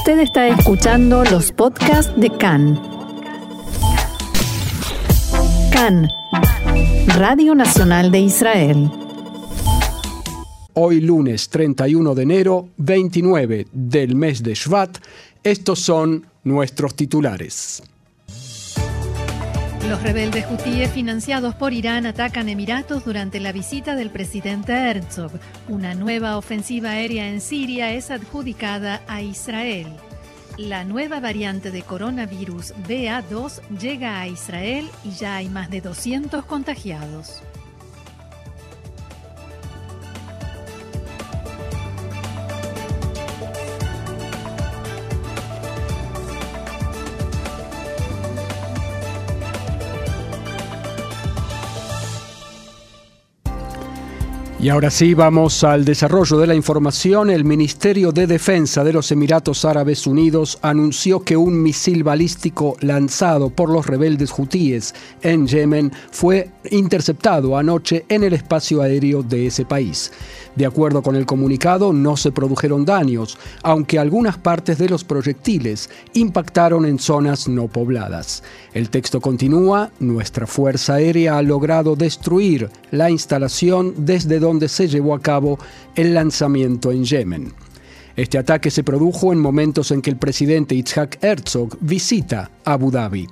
Usted está escuchando los podcasts de CAN. CAN, Radio Nacional de Israel. Hoy lunes 31 de enero, 29 del mes de Shvat, estos son nuestros titulares. Los rebeldes hutíes financiados por Irán atacan Emiratos durante la visita del presidente Herzog. Una nueva ofensiva aérea en Siria es adjudicada a Israel. La nueva variante de coronavirus BA2 llega a Israel y ya hay más de 200 contagiados. Y ahora sí, vamos al desarrollo de la información. El Ministerio de Defensa de los Emiratos Árabes Unidos anunció que un misil balístico lanzado por los rebeldes hutíes en Yemen fue interceptado anoche en el espacio aéreo de ese país. De acuerdo con el comunicado, no se produjeron daños, aunque algunas partes de los proyectiles impactaron en zonas no pobladas. El texto continúa, nuestra Fuerza Aérea ha logrado destruir la instalación desde donde se llevó a cabo el lanzamiento en Yemen. Este ataque se produjo en momentos en que el presidente Itzhak Herzog visita Abu Dhabi.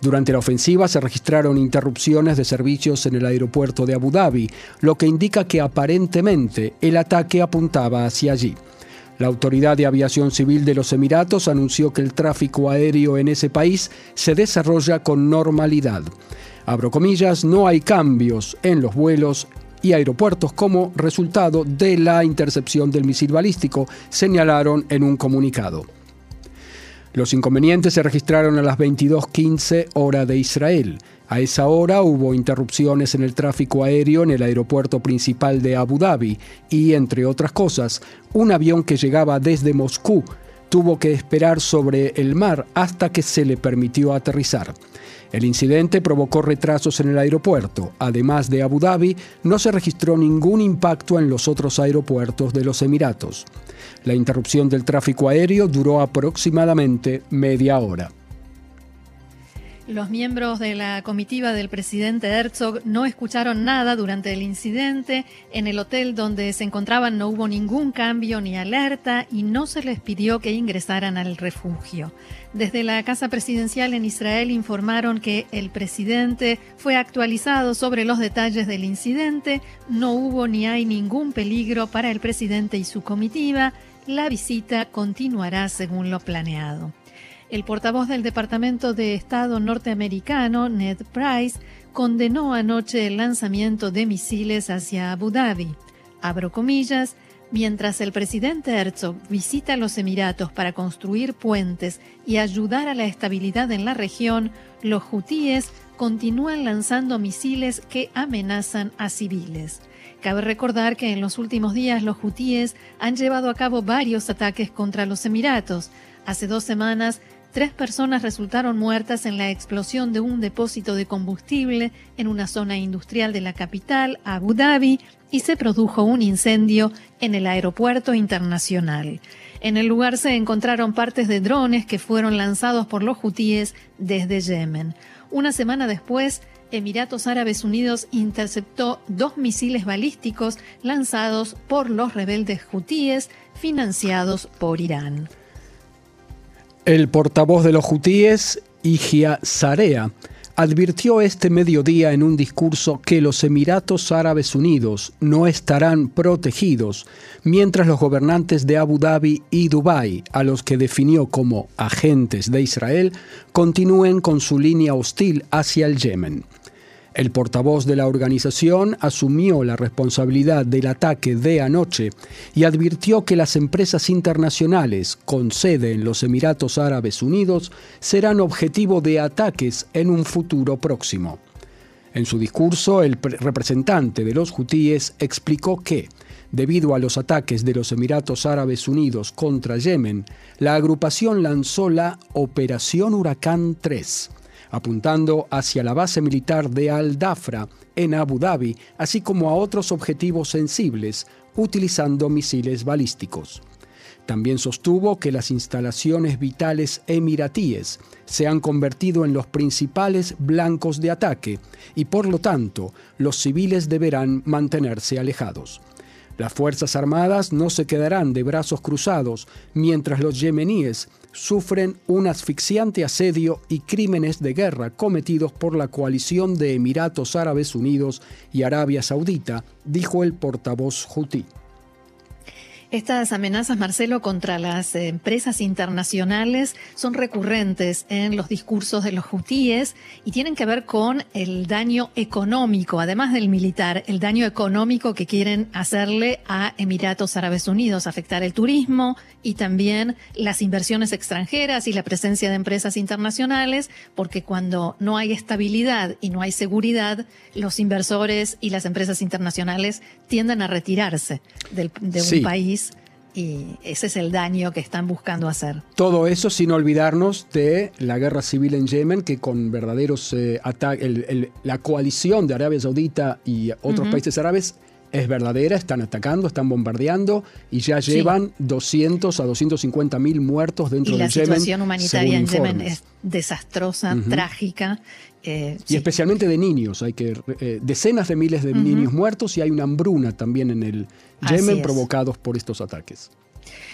Durante la ofensiva se registraron interrupciones de servicios en el aeropuerto de Abu Dhabi, lo que indica que aparentemente el ataque apuntaba hacia allí. La Autoridad de Aviación Civil de los Emiratos anunció que el tráfico aéreo en ese país se desarrolla con normalidad. Abro comillas, no hay cambios en los vuelos y aeropuertos como resultado de la intercepción del misil balístico, señalaron en un comunicado. Los inconvenientes se registraron a las 22.15 hora de Israel. A esa hora hubo interrupciones en el tráfico aéreo en el aeropuerto principal de Abu Dhabi y, entre otras cosas, un avión que llegaba desde Moscú tuvo que esperar sobre el mar hasta que se le permitió aterrizar. El incidente provocó retrasos en el aeropuerto. Además de Abu Dhabi, no se registró ningún impacto en los otros aeropuertos de los Emiratos. La interrupción del tráfico aéreo duró aproximadamente media hora. Los miembros de la comitiva del presidente Herzog no escucharon nada durante el incidente. En el hotel donde se encontraban no hubo ningún cambio ni alerta y no se les pidió que ingresaran al refugio. Desde la Casa Presidencial en Israel informaron que el presidente fue actualizado sobre los detalles del incidente. No hubo ni hay ningún peligro para el presidente y su comitiva. La visita continuará según lo planeado. El portavoz del Departamento de Estado norteamericano, Ned Price, condenó anoche el lanzamiento de misiles hacia Abu Dhabi. Abro comillas, mientras el presidente Herzog visita los Emiratos para construir puentes y ayudar a la estabilidad en la región, los hutíes continúan lanzando misiles que amenazan a civiles. Cabe recordar que en los últimos días los hutíes han llevado a cabo varios ataques contra los Emiratos. Hace dos semanas Tres personas resultaron muertas en la explosión de un depósito de combustible en una zona industrial de la capital, Abu Dhabi, y se produjo un incendio en el aeropuerto internacional. En el lugar se encontraron partes de drones que fueron lanzados por los hutíes desde Yemen. Una semana después, Emiratos Árabes Unidos interceptó dos misiles balísticos lanzados por los rebeldes hutíes financiados por Irán. El portavoz de los hutíes, Igia Sarea, advirtió este mediodía en un discurso que los Emiratos Árabes Unidos no estarán protegidos mientras los gobernantes de Abu Dhabi y Dubái, a los que definió como agentes de Israel, continúen con su línea hostil hacia el Yemen. El portavoz de la organización asumió la responsabilidad del ataque de anoche y advirtió que las empresas internacionales con sede en los Emiratos Árabes Unidos serán objetivo de ataques en un futuro próximo. En su discurso, el representante de los hutíes explicó que, debido a los ataques de los Emiratos Árabes Unidos contra Yemen, la agrupación lanzó la Operación Huracán 3 apuntando hacia la base militar de Al-Dafra en Abu Dhabi, así como a otros objetivos sensibles, utilizando misiles balísticos. También sostuvo que las instalaciones vitales emiratíes se han convertido en los principales blancos de ataque y por lo tanto los civiles deberán mantenerse alejados. Las Fuerzas Armadas no se quedarán de brazos cruzados mientras los yemeníes sufren un asfixiante asedio y crímenes de guerra cometidos por la coalición de Emiratos Árabes Unidos y Arabia Saudita, dijo el portavoz Houthi. Estas amenazas, Marcelo, contra las empresas internacionales son recurrentes en los discursos de los hutíes y tienen que ver con el daño económico, además del militar, el daño económico que quieren hacerle a Emiratos Árabes Unidos, afectar el turismo y también las inversiones extranjeras y la presencia de empresas internacionales, porque cuando no hay estabilidad y no hay seguridad, los inversores y las empresas internacionales tienden a retirarse del, de un país y ese es el daño que están buscando hacer. Todo eso sin olvidarnos de la guerra civil en Yemen, que con verdaderos eh, ataques, la coalición de Arabia Saudita y otros países árabes es verdadera, están atacando, están bombardeando y ya llevan 200 a 250 mil muertos dentro de Yemen. La situación humanitaria en Yemen es desastrosa, trágica. Eh, y especialmente de niños, hay que eh, decenas de miles de niños muertos y hay una hambruna también en el Yemen provocados por estos ataques.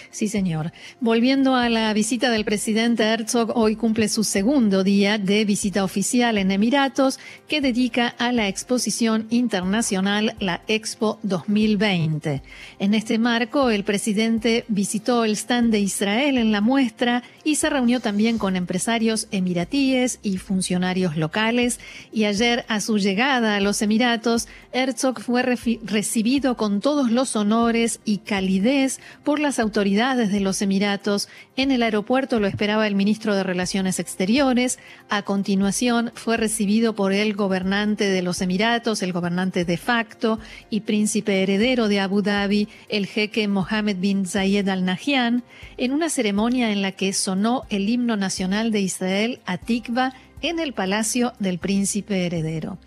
Sí, señor. Volviendo a la visita del presidente Herzog, hoy cumple su segundo día de visita oficial en Emiratos, que dedica a la exposición internacional, la Expo 2020. En este marco, el presidente visitó el stand de Israel en la muestra y se reunió también con empresarios emiratíes y funcionarios locales. Y ayer, a su llegada a los Emiratos, Herzog fue recibido con todos los honores y calidez por las autoridades desde los Emiratos. En el aeropuerto lo esperaba el ministro de Relaciones Exteriores. A continuación fue recibido por el gobernante de los Emiratos, el gobernante de facto y príncipe heredero de Abu Dhabi, el jeque Mohammed bin Zayed Al Nahyan, en una ceremonia en la que sonó el himno nacional de Israel, Atikva, en el palacio del príncipe heredero.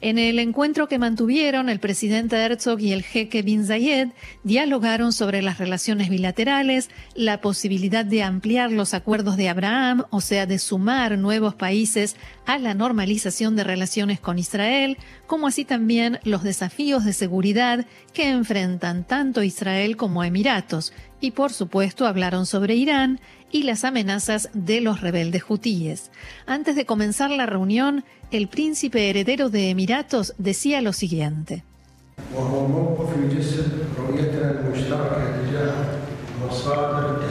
En el encuentro que mantuvieron, el presidente Herzog y el jeque Bin Zayed dialogaron sobre las relaciones bilaterales, la posibilidad de ampliar los acuerdos de Abraham, o sea, de sumar nuevos países a la normalización de relaciones con Israel, como así también los desafíos de seguridad que enfrentan tanto Israel como Emiratos. Y por supuesto hablaron sobre Irán y las amenazas de los rebeldes hutíes. Antes de comenzar la reunión, el príncipe heredero de Emiratos decía lo siguiente.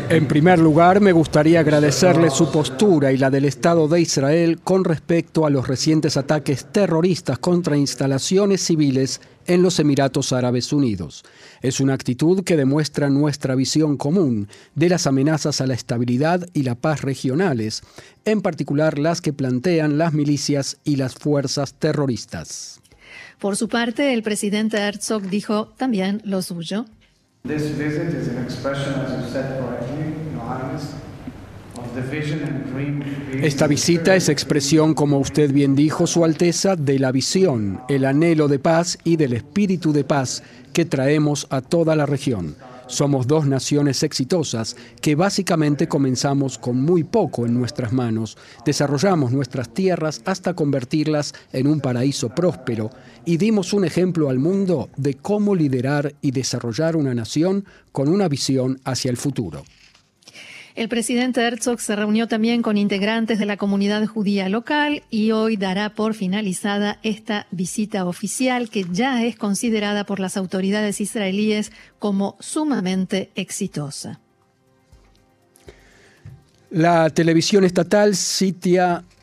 En primer lugar, me gustaría agradecerle su postura y la del Estado de Israel con respecto a los recientes ataques terroristas contra instalaciones civiles en los Emiratos Árabes Unidos. Es una actitud que demuestra nuestra visión común de las amenazas a la estabilidad y la paz regionales, en particular las que plantean las milicias y las fuerzas terroristas. Por su parte, el presidente Herzog dijo también lo suyo. Esta visita es expresión, como usted bien dijo, Su Alteza, de la visión, el anhelo de paz y del espíritu de paz que traemos a toda la región. Somos dos naciones exitosas que básicamente comenzamos con muy poco en nuestras manos, desarrollamos nuestras tierras hasta convertirlas en un paraíso próspero y dimos un ejemplo al mundo de cómo liderar y desarrollar una nación con una visión hacia el futuro. El presidente Herzog se reunió también con integrantes de la comunidad judía local y hoy dará por finalizada esta visita oficial que ya es considerada por las autoridades israelíes como sumamente exitosa. La televisión estatal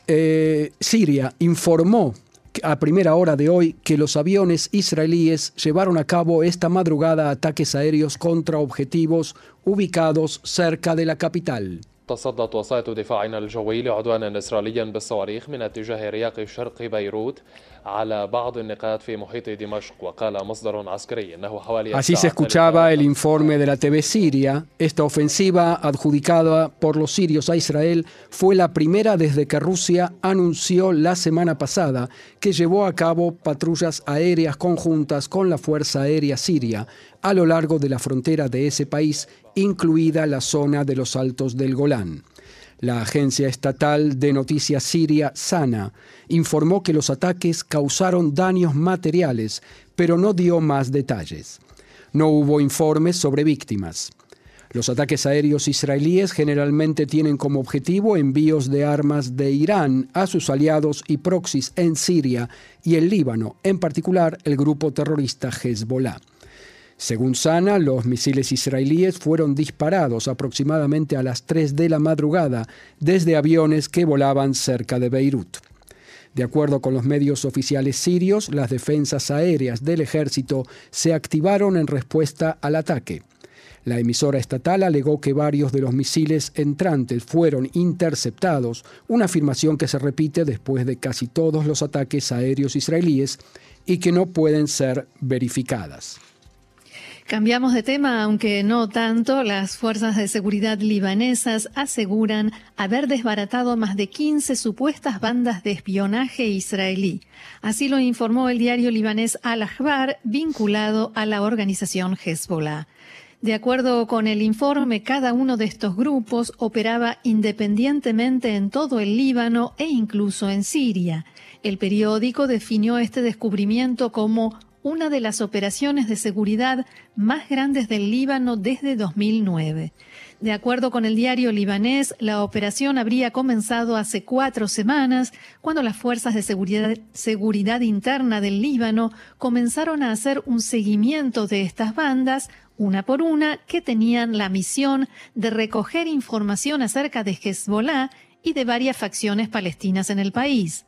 eh, Siria informó a primera hora de hoy que los aviones israelíes llevaron a cabo esta madrugada ataques aéreos contra objetivos ubicados cerca de la capital. تصدت وسائط دفاعنا الجوي لعدوان إسرائيلي بالصواريخ من اتجاه رياق شرق بيروت Así se escuchaba el informe de la TV Siria. Esta ofensiva adjudicada por los sirios a Israel fue la primera desde que Rusia anunció la semana pasada que llevó a cabo patrullas aéreas conjuntas con la Fuerza Aérea Siria a lo largo de la frontera de ese país, incluida la zona de los Altos del Golán. La agencia estatal de noticias siria SANA informó que los ataques causaron daños materiales, pero no dio más detalles. No hubo informes sobre víctimas. Los ataques aéreos israelíes generalmente tienen como objetivo envíos de armas de Irán a sus aliados y proxies en Siria y el Líbano, en particular el grupo terrorista Hezbollah. Según Sana, los misiles israelíes fueron disparados aproximadamente a las 3 de la madrugada desde aviones que volaban cerca de Beirut. De acuerdo con los medios oficiales sirios, las defensas aéreas del ejército se activaron en respuesta al ataque. La emisora estatal alegó que varios de los misiles entrantes fueron interceptados, una afirmación que se repite después de casi todos los ataques aéreos israelíes y que no pueden ser verificadas. Cambiamos de tema, aunque no tanto. Las fuerzas de seguridad libanesas aseguran haber desbaratado más de 15 supuestas bandas de espionaje israelí. Así lo informó el diario libanés Al-Ahbar, vinculado a la organización Hezbollah. De acuerdo con el informe, cada uno de estos grupos operaba independientemente en todo el Líbano e incluso en Siria. El periódico definió este descubrimiento como una de las operaciones de seguridad más grandes del Líbano desde 2009. De acuerdo con el diario libanés, la operación habría comenzado hace cuatro semanas, cuando las fuerzas de seguridad, seguridad, interna del Líbano comenzaron a hacer un seguimiento de estas bandas, una por una, que tenían la misión de recoger información acerca de Hezbollah y de varias facciones palestinas en el país.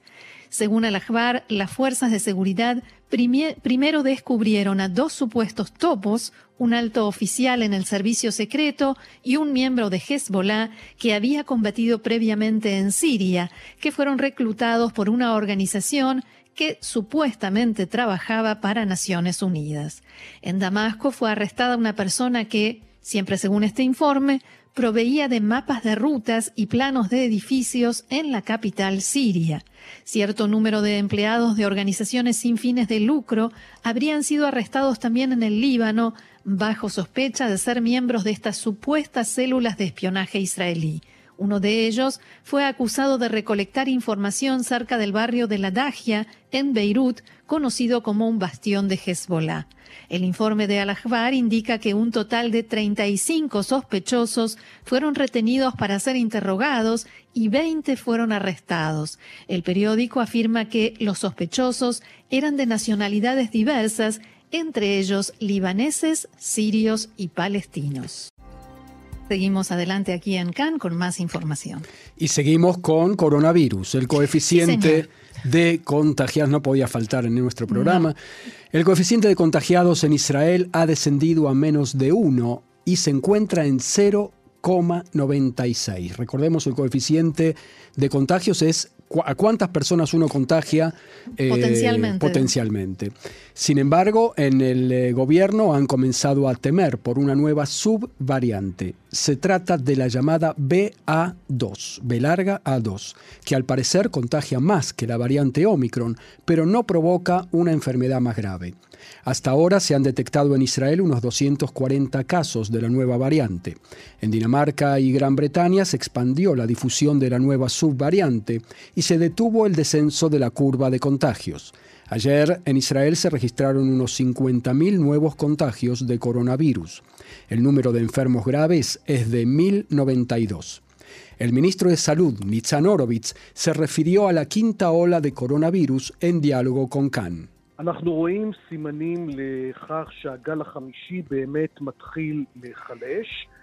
Según Al-Ahbar, las fuerzas de seguridad primero descubrieron a dos supuestos topos, un alto oficial en el servicio secreto y un miembro de Hezbollah que había combatido previamente en Siria, que fueron reclutados por una organización que supuestamente trabajaba para Naciones Unidas. En Damasco fue arrestada una persona que, siempre según este informe, proveía de mapas de rutas y planos de edificios en la capital siria. Cierto número de empleados de organizaciones sin fines de lucro habrían sido arrestados también en el Líbano bajo sospecha de ser miembros de estas supuestas células de espionaje israelí. Uno de ellos fue acusado de recolectar información cerca del barrio de la Dagia, en Beirut, conocido como un bastión de Hezbollah. El informe de Al-Ahbar indica que un total de 35 sospechosos fueron retenidos para ser interrogados y 20 fueron arrestados. El periódico afirma que los sospechosos eran de nacionalidades diversas, entre ellos libaneses, sirios y palestinos. Seguimos adelante aquí en CAN con más información. Y seguimos con coronavirus. El coeficiente de contagiados no podía faltar en nuestro programa. El coeficiente de contagiados en Israel ha descendido a menos de 1 y se encuentra en 0,96. Recordemos, el coeficiente de contagios es a cuántas personas uno contagia eh, potencialmente. potencialmente. Sin embargo, en el eh, gobierno han comenzado a temer por una nueva subvariante. Se trata de la llamada BA2, B larga A2, que al parecer contagia más que la variante Omicron, pero no provoca una enfermedad más grave. Hasta ahora se han detectado en Israel unos 240 casos de la nueva variante. En Dinamarca y Gran Bretaña se expandió la difusión de la nueva subvariante y se detuvo el descenso de la curva de contagios. Ayer en Israel se registraron unos 50.000 nuevos contagios de coronavirus. El número de enfermos graves es de 1.092. El ministro de Salud, Nitzan Horowitz, se refirió a la quinta ola de coronavirus en diálogo con Khan.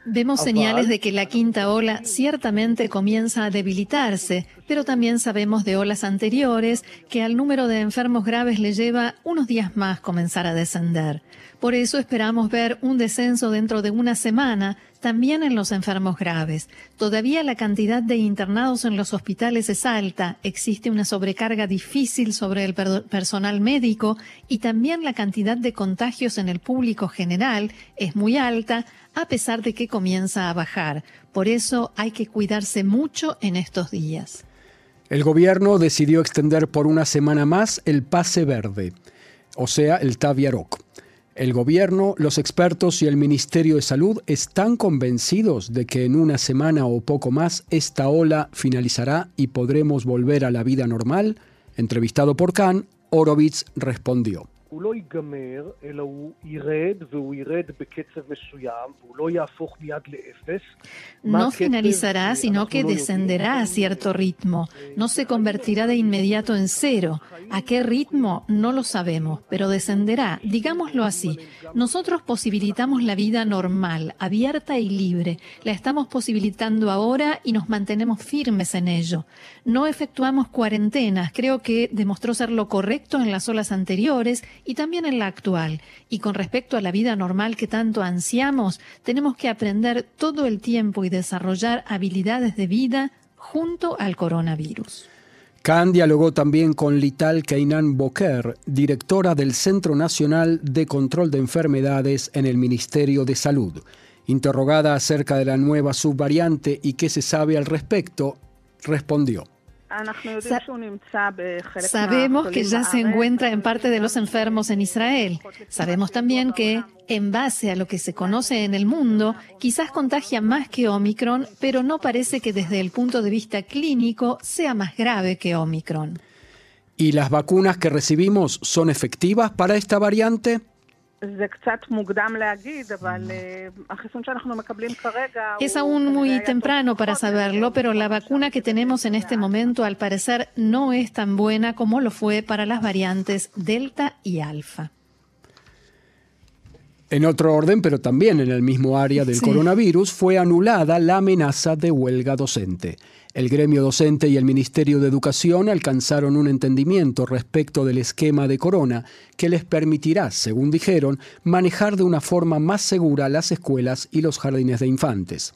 Vemos señales de que la quinta ola ciertamente comienza a debilitarse, pero también sabemos de olas anteriores que al número de enfermos graves le lleva unos días más comenzar a descender. Por eso esperamos ver un descenso dentro de una semana también en los enfermos graves. Todavía la cantidad de internados en los hospitales es alta, existe una sobrecarga difícil sobre el personal médico y también la cantidad de contagios en el público general es muy alta, a pesar de que comienza a bajar. Por eso hay que cuidarse mucho en estos días. El gobierno decidió extender por una semana más el pase verde, o sea, el Taviarok. El gobierno, los expertos y el Ministerio de Salud están convencidos de que en una semana o poco más esta ola finalizará y podremos volver a la vida normal. Entrevistado por Khan, Horowitz respondió. No finalizará, sino que descenderá a cierto ritmo. No se convertirá de inmediato en cero. ¿A qué ritmo? No lo sabemos, pero descenderá. Digámoslo así. Nosotros posibilitamos la vida normal, abierta y libre. La estamos posibilitando ahora y nos mantenemos firmes en ello. No efectuamos cuarentenas. Creo que demostró ser lo correcto en las olas anteriores y también en la actual. Y con respecto a la vida normal que tanto ansiamos, tenemos que aprender todo el tiempo y desarrollar habilidades de vida junto al coronavirus. Khan dialogó también con Lital Keinan Boker, directora del Centro Nacional de Control de Enfermedades en el Ministerio de Salud. Interrogada acerca de la nueva subvariante y qué se sabe al respecto, respondió. Sabemos que ya se encuentra en parte de los enfermos en Israel. Sabemos también que, en base a lo que se conoce en el mundo, quizás contagia más que Omicron, pero no parece que desde el punto de vista clínico sea más grave que Omicron. ¿Y las vacunas que recibimos son efectivas para esta variante? Es aún muy temprano para saberlo, pero la vacuna que tenemos en este momento al parecer no es tan buena como lo fue para las variantes Delta y Alfa. En otro orden, pero también en el mismo área del coronavirus, fue anulada la amenaza de huelga docente. El gremio docente y el Ministerio de Educación alcanzaron un entendimiento respecto del esquema de corona que les permitirá, según dijeron, manejar de una forma más segura las escuelas y los jardines de infantes.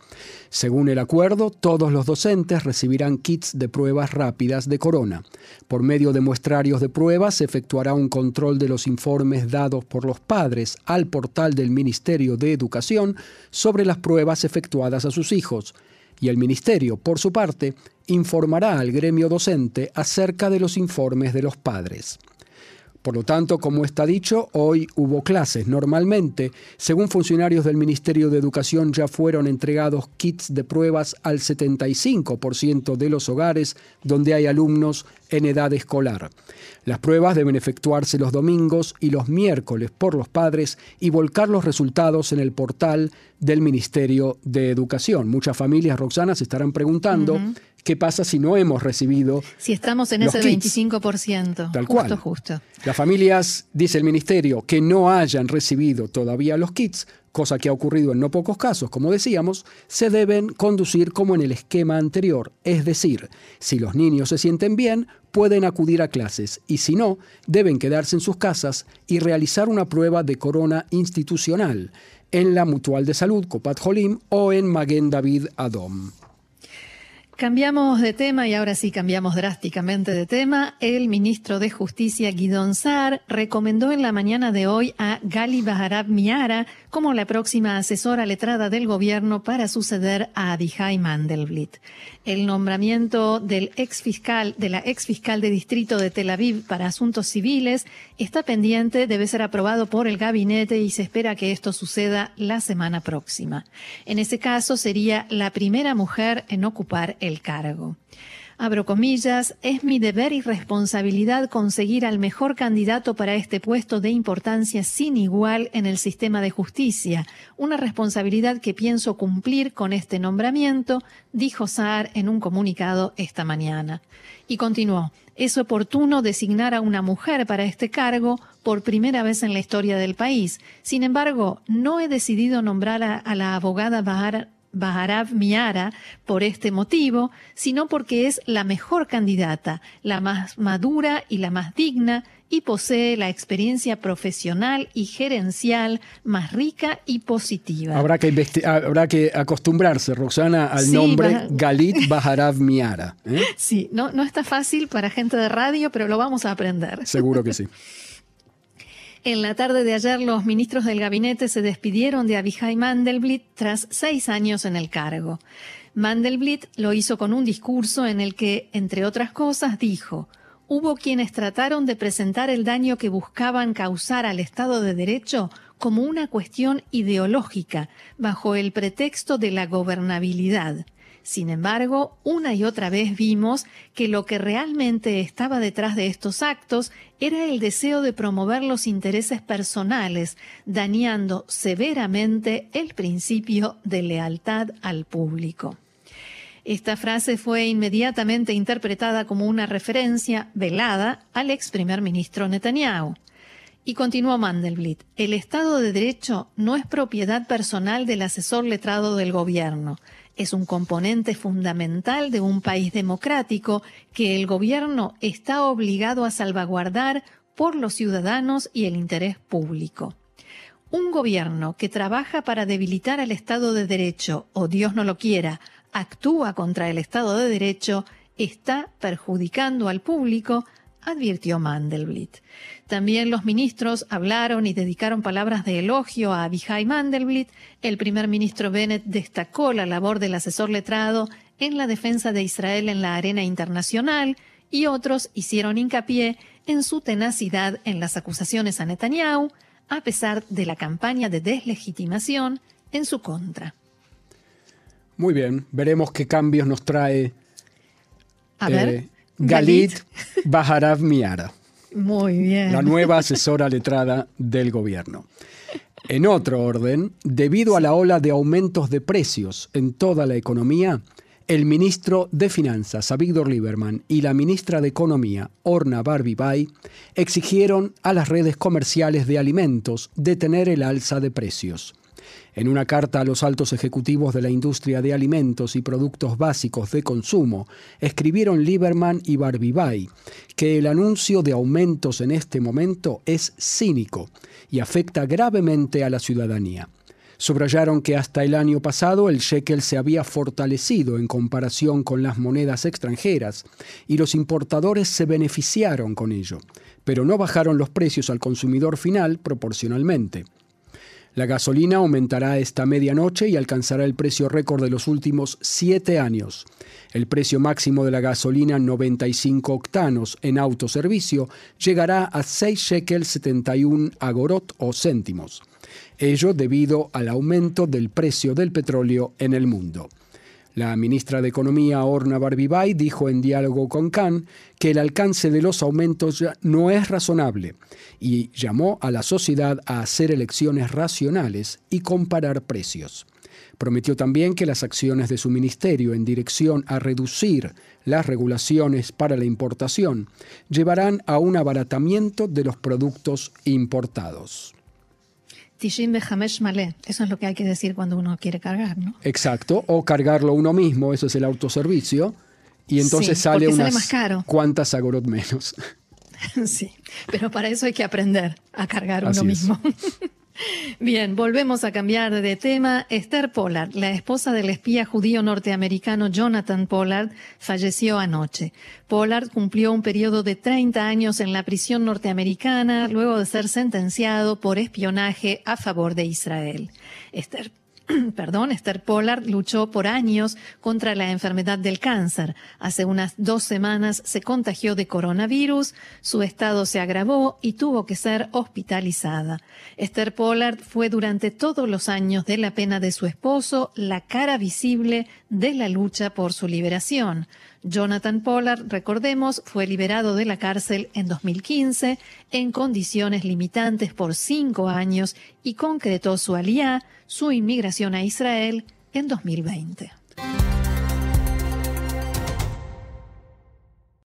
Según el acuerdo, todos los docentes recibirán kits de pruebas rápidas de corona. Por medio de muestrarios de pruebas se efectuará un control de los informes dados por los padres al portal del Ministerio de Educación sobre las pruebas efectuadas a sus hijos y el Ministerio, por su parte, informará al gremio docente acerca de los informes de los padres. Por lo tanto, como está dicho, hoy hubo clases. Normalmente, según funcionarios del Ministerio de Educación, ya fueron entregados kits de pruebas al 75% de los hogares donde hay alumnos en edad escolar. Las pruebas deben efectuarse los domingos y los miércoles por los padres y volcar los resultados en el portal del Ministerio de Educación. Muchas familias, Roxana, se estarán preguntando ¿Qué pasa si no hemos recibido? Si estamos en ese 25%. Tal cual. Justo, justo. Las familias, dice el ministerio, que no hayan recibido todavía los kits, cosa que ha ocurrido en no pocos casos, como decíamos, se deben conducir como en el esquema anterior. Es decir, si los niños se sienten bien, pueden acudir a clases y si no, deben quedarse en sus casas y realizar una prueba de corona institucional en la Mutual de Salud Copat Jolim o en Maguen David Adom. Cambiamos de tema y ahora sí cambiamos drásticamente de tema. El ministro de Justicia Guidón Saar recomendó en la mañana de hoy a Gali Baharab Miara como la próxima asesora letrada del gobierno para suceder a Abihai Mandelblit. El nombramiento del ex fiscal, de la ex fiscal de distrito de Tel Aviv para asuntos civiles está pendiente, debe ser aprobado por el gabinete y se espera que esto suceda la semana próxima. En ese caso sería la primera mujer en ocupar el el cargo. Abro comillas, es mi deber y responsabilidad conseguir al mejor candidato para este puesto de importancia sin igual en el sistema de justicia, una responsabilidad que pienso cumplir con este nombramiento, dijo Saar en un comunicado esta mañana. Y continuó, es oportuno designar a una mujer para este cargo por primera vez en la historia del país. Sin embargo, no he decidido nombrar a, la abogada Bahar Baharav Miara por este motivo, sino porque es la mejor candidata, la más madura y la más digna, y posee la experiencia profesional y gerencial más rica y positiva. Habrá que, habrá que acostumbrarse, Roxana, al nombre Galit Baharav Miara. ¿eh? Sí, no, no está fácil para gente de radio, pero lo vamos a aprender. Seguro que sí. En la tarde de ayer, los ministros del gabinete se despidieron de Abihai Mandelblit tras seis años en el cargo. Mandelblit lo hizo con un discurso en el que, entre otras cosas, dijo, hubo quienes trataron de presentar el daño que buscaban causar al Estado de Derecho como una cuestión ideológica, bajo el pretexto de la gobernabilidad. Sin embargo, una y otra vez vimos que lo que realmente estaba detrás de estos actos era el deseo de promover los intereses personales, dañando severamente el principio de lealtad al público. Esta frase fue inmediatamente interpretada como una referencia velada al ex primer ministro Netanyahu. Y continuó Mandelblit, el Estado de Derecho no es propiedad personal del asesor letrado del gobierno es un componente fundamental de un país democrático que el gobierno está obligado a salvaguardar por los ciudadanos y el interés público. Un gobierno que trabaja para debilitar al Estado de Derecho, o Dios no lo quiera, actúa contra el Estado de Derecho, está perjudicando al público, advirtió Mandelblit. También los ministros hablaron y dedicaron palabras de elogio a Abihai Mandelblit. El primer ministro Bennett destacó la labor del asesor letrado en la defensa de Israel en la arena internacional y otros hicieron hincapié en su tenacidad en las acusaciones a Netanyahu, a pesar de la campaña de deslegitimación en su contra. Muy bien, veremos qué cambios nos trae a ver, eh, Galit Baharav Miara. Muy bien. La nueva asesora letrada del gobierno. En otro orden, debido a la ola de aumentos de precios en toda la economía, el ministro de Finanzas, Avigdor Lieberman, y la ministra de Economía, Orna Barbibay, exigieron a las redes comerciales de alimentos detener el alza de precios. En una carta a los altos ejecutivos de la industria de alimentos y productos básicos de consumo, escribieron Lieberman y Barbibay que el anuncio de aumentos en este momento es cínico y afecta gravemente a la ciudadanía. Subrayaron que hasta el año pasado el shekel se había fortalecido en comparación con las monedas extranjeras y los importadores se beneficiaron con ello, pero no bajaron los precios al consumidor final proporcionalmente. La gasolina aumentará esta medianoche y alcanzará el precio récord de los últimos siete años. El precio máximo de la gasolina 95 octanos en autoservicio llegará a 6 shekels 71 agorot o céntimos. Ello debido al aumento del precio del petróleo en el mundo. La ministra de Economía, Orna Barbibay, dijo en diálogo con Khan que el alcance de los aumentos no es razonable y llamó a la sociedad a hacer elecciones racionales y comparar precios. Prometió también que las acciones de su ministerio en dirección a reducir las regulaciones para la importación llevarán a un abaratamiento de los productos importados. Tishim Behamesh Malé. Eso es lo que hay que decir cuando uno quiere cargar, ¿no? Exacto, o cargarlo uno mismo, eso es el autoservicio, y entonces sale unas más caro. cuantas agorot menos. Sí, pero para eso hay que aprender a cargar uno mismo. Bien, volvemos a cambiar de tema. Esther Pollard, la esposa del espía judío norteamericano Jonathan Pollard, falleció anoche. Pollard cumplió un periodo de 30 años en la prisión norteamericana luego de ser sentenciado por espionaje a favor de Israel. Esther perdón, Esther Pollard luchó por años contra la enfermedad del cáncer. Hace unas dos semanas se contagió de coronavirus, su estado se agravó y tuvo que ser hospitalizada. Esther Pollard fue durante todos los años de la pena de su esposo la cara visible de la lucha por su liberación. Jonathan Pollard, recordemos, fue liberado de la cárcel en 2015 en condiciones limitantes por cinco años y concretó su aliá, su inmigración a Israel, en 2020.